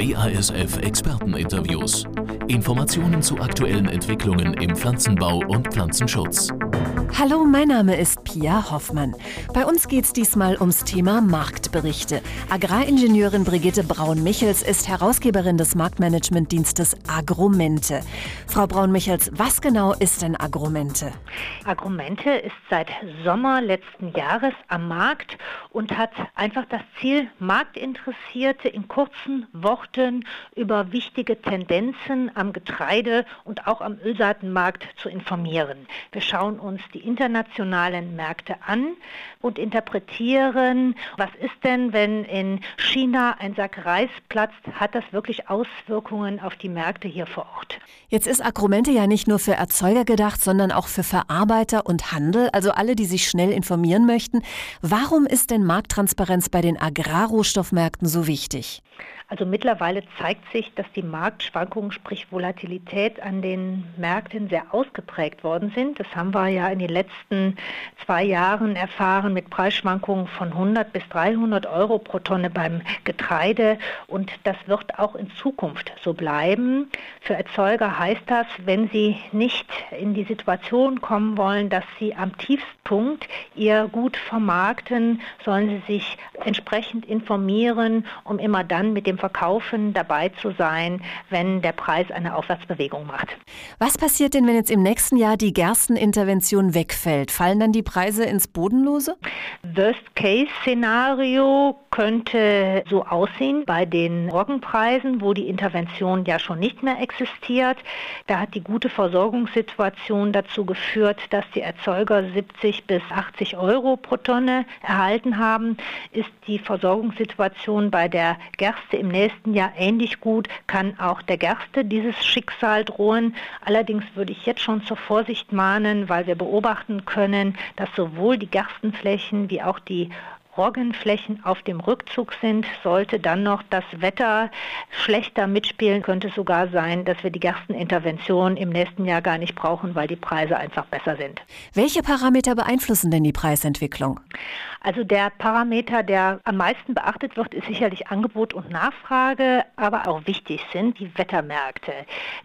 BASF Experteninterviews. Informationen zu aktuellen Entwicklungen im Pflanzenbau und Pflanzenschutz. Hallo, mein Name ist Pia Hoffmann. Bei uns geht es diesmal ums Thema Marktberichte. Agraringenieurin Brigitte Braun-Michels ist Herausgeberin des Marktmanagementdienstes Agromente. Frau Braun-Michels, was genau ist denn Agromente? Agromente ist seit Sommer letzten Jahres am Markt und hat einfach das Ziel, Marktinteressierte in kurzen Worten über wichtige Tendenzen am Getreide und auch am Ölsaatenmarkt zu informieren. Wir schauen uns die internationalen Märkte an und interpretieren, was ist denn, wenn in China ein Sack Reis platzt, hat das wirklich Auswirkungen auf die Märkte hier vor Ort. Jetzt ist Agrumente ja nicht nur für Erzeuger gedacht, sondern auch für Verarbeiter und Handel, also alle, die sich schnell informieren möchten. Warum ist denn Markttransparenz bei den Agrarrohstoffmärkten so wichtig? Also mittlerweile zeigt sich, dass die Marktschwankungen, sprich Volatilität an den Märkten sehr ausgeprägt worden sind. Das haben wir ja in den letzten zwei Jahren erfahren mit Preisschwankungen von 100 bis 300 Euro pro Tonne beim Getreide. Und das wird auch in Zukunft so bleiben. Für Erzeuger heißt das, wenn sie nicht in die Situation kommen wollen, dass sie am Tiefstpunkt ihr Gut vermarkten, sollen sie sich entsprechend informieren, um immer dann mit dem Verkaufen dabei zu sein, wenn der Preis eine Aufwärtsbewegung macht. Was passiert denn, wenn jetzt im nächsten Jahr die Gerstenintervention wegfällt? Fallen dann die Preise ins Bodenlose? Worst-Case-Szenario könnte so aussehen bei den Roggenpreisen, wo die Intervention ja schon nicht mehr existiert. Da hat die gute Versorgungssituation dazu geführt, dass die Erzeuger 70 bis 80 Euro pro Tonne erhalten haben. Ist die Versorgungssituation bei der Gerste im nächsten Jahr ähnlich gut, kann auch der Gerste dieses Schicksal drohen. Allerdings würde ich jetzt schon zur Vorsicht mahnen, weil wir beobachten können, dass sowohl die Gerstenflächen wie auch die Roggenflächen auf dem Rückzug sind, sollte dann noch das Wetter schlechter mitspielen, könnte es sogar sein, dass wir die Gerstenintervention im nächsten Jahr gar nicht brauchen, weil die Preise einfach besser sind. Welche Parameter beeinflussen denn die Preisentwicklung? Also der Parameter, der am meisten beachtet wird, ist sicherlich Angebot und Nachfrage, aber auch wichtig sind die Wettermärkte,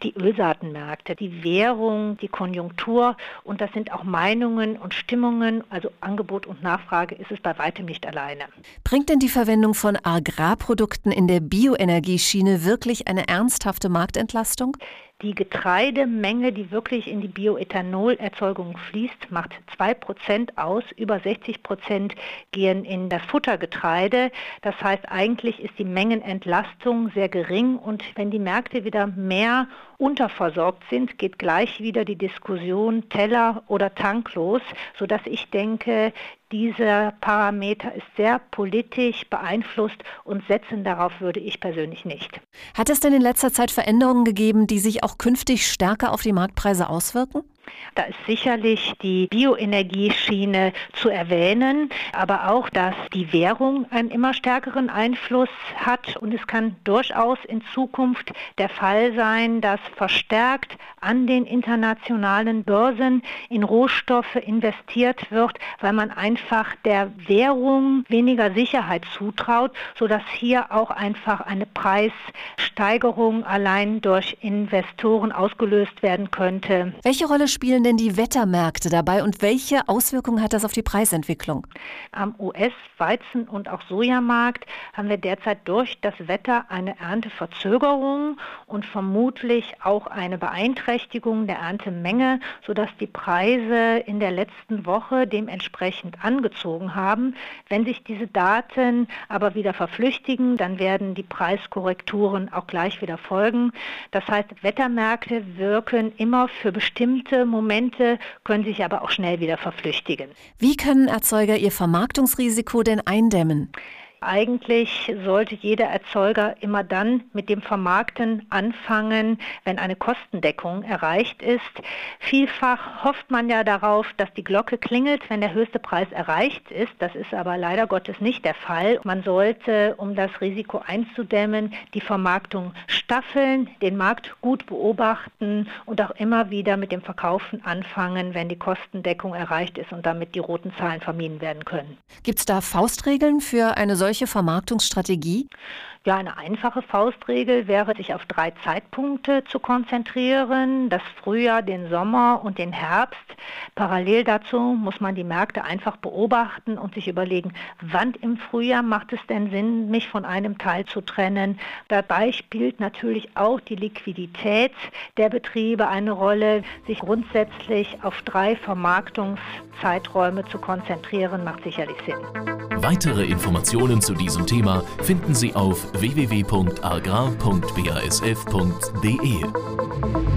die Ölsaatenmärkte, die Währung, die Konjunktur und das sind auch Meinungen und Stimmungen, also Angebot und Nachfrage ist es bei weitem nicht alleine. Bringt denn die Verwendung von Agrarprodukten in der Bioenergieschiene wirklich eine ernsthafte Marktentlastung? Die Getreidemenge, die wirklich in die Bioethanolerzeugung fließt, macht 2% aus. Über 60% gehen in das Futtergetreide. Das heißt, eigentlich ist die Mengenentlastung sehr gering. Und wenn die Märkte wieder mehr unterversorgt sind, geht gleich wieder die Diskussion Teller oder Tank los, sodass ich denke, dieser Parameter ist sehr politisch beeinflusst und setzen darauf würde ich persönlich nicht. Hat es denn in letzter Zeit Veränderungen gegeben, die sich auch künftig stärker auf die Marktpreise auswirken? Da ist sicherlich die Bioenergieschiene zu erwähnen, aber auch, dass die Währung einen immer stärkeren Einfluss hat und es kann durchaus in Zukunft der Fall sein, dass verstärkt an den internationalen Börsen in Rohstoffe investiert wird, weil man einfach der Währung weniger Sicherheit zutraut, sodass hier auch einfach eine Preissteigerung allein durch Investoren ausgelöst werden könnte. Welche Rolle spielen denn die Wettermärkte dabei und welche Auswirkungen hat das auf die Preisentwicklung? Am US-Weizen- und auch Sojamarkt haben wir derzeit durch das Wetter eine Ernteverzögerung und vermutlich auch eine Beeinträchtigung der Erntemenge, sodass die Preise in der letzten Woche dementsprechend angezogen haben. Wenn sich diese Daten aber wieder verflüchtigen, dann werden die Preiskorrekturen auch gleich wieder folgen. Das heißt, Wettermärkte wirken immer für bestimmte Momente, können sich aber auch schnell wieder verflüchtigen. Wie können Erzeuger ihr Vermarktungsrisiko denn eindämmen? Eigentlich sollte jeder Erzeuger immer dann mit dem Vermarkten anfangen, wenn eine Kostendeckung erreicht ist. Vielfach hofft man ja darauf, dass die Glocke klingelt, wenn der höchste Preis erreicht ist. Das ist aber leider Gottes nicht der Fall. Man sollte, um das Risiko einzudämmen, die Vermarktung staffeln, den Markt gut beobachten und auch immer wieder mit dem Verkaufen anfangen, wenn die Kostendeckung erreicht ist und damit die roten Zahlen vermieden werden können. Gibt es da Faustregeln für eine solche solche Vermarktungsstrategie? Ja, eine einfache Faustregel wäre, sich auf drei Zeitpunkte zu konzentrieren. Das Frühjahr, den Sommer und den Herbst. Parallel dazu muss man die Märkte einfach beobachten und sich überlegen, wann im Frühjahr macht es denn Sinn, mich von einem Teil zu trennen. Dabei spielt natürlich auch die Liquidität der Betriebe eine Rolle. Sich grundsätzlich auf drei Vermarktungszeiträume zu konzentrieren, macht sicherlich Sinn. Weitere Informationen zu diesem Thema finden Sie auf www.agrar.basf.de.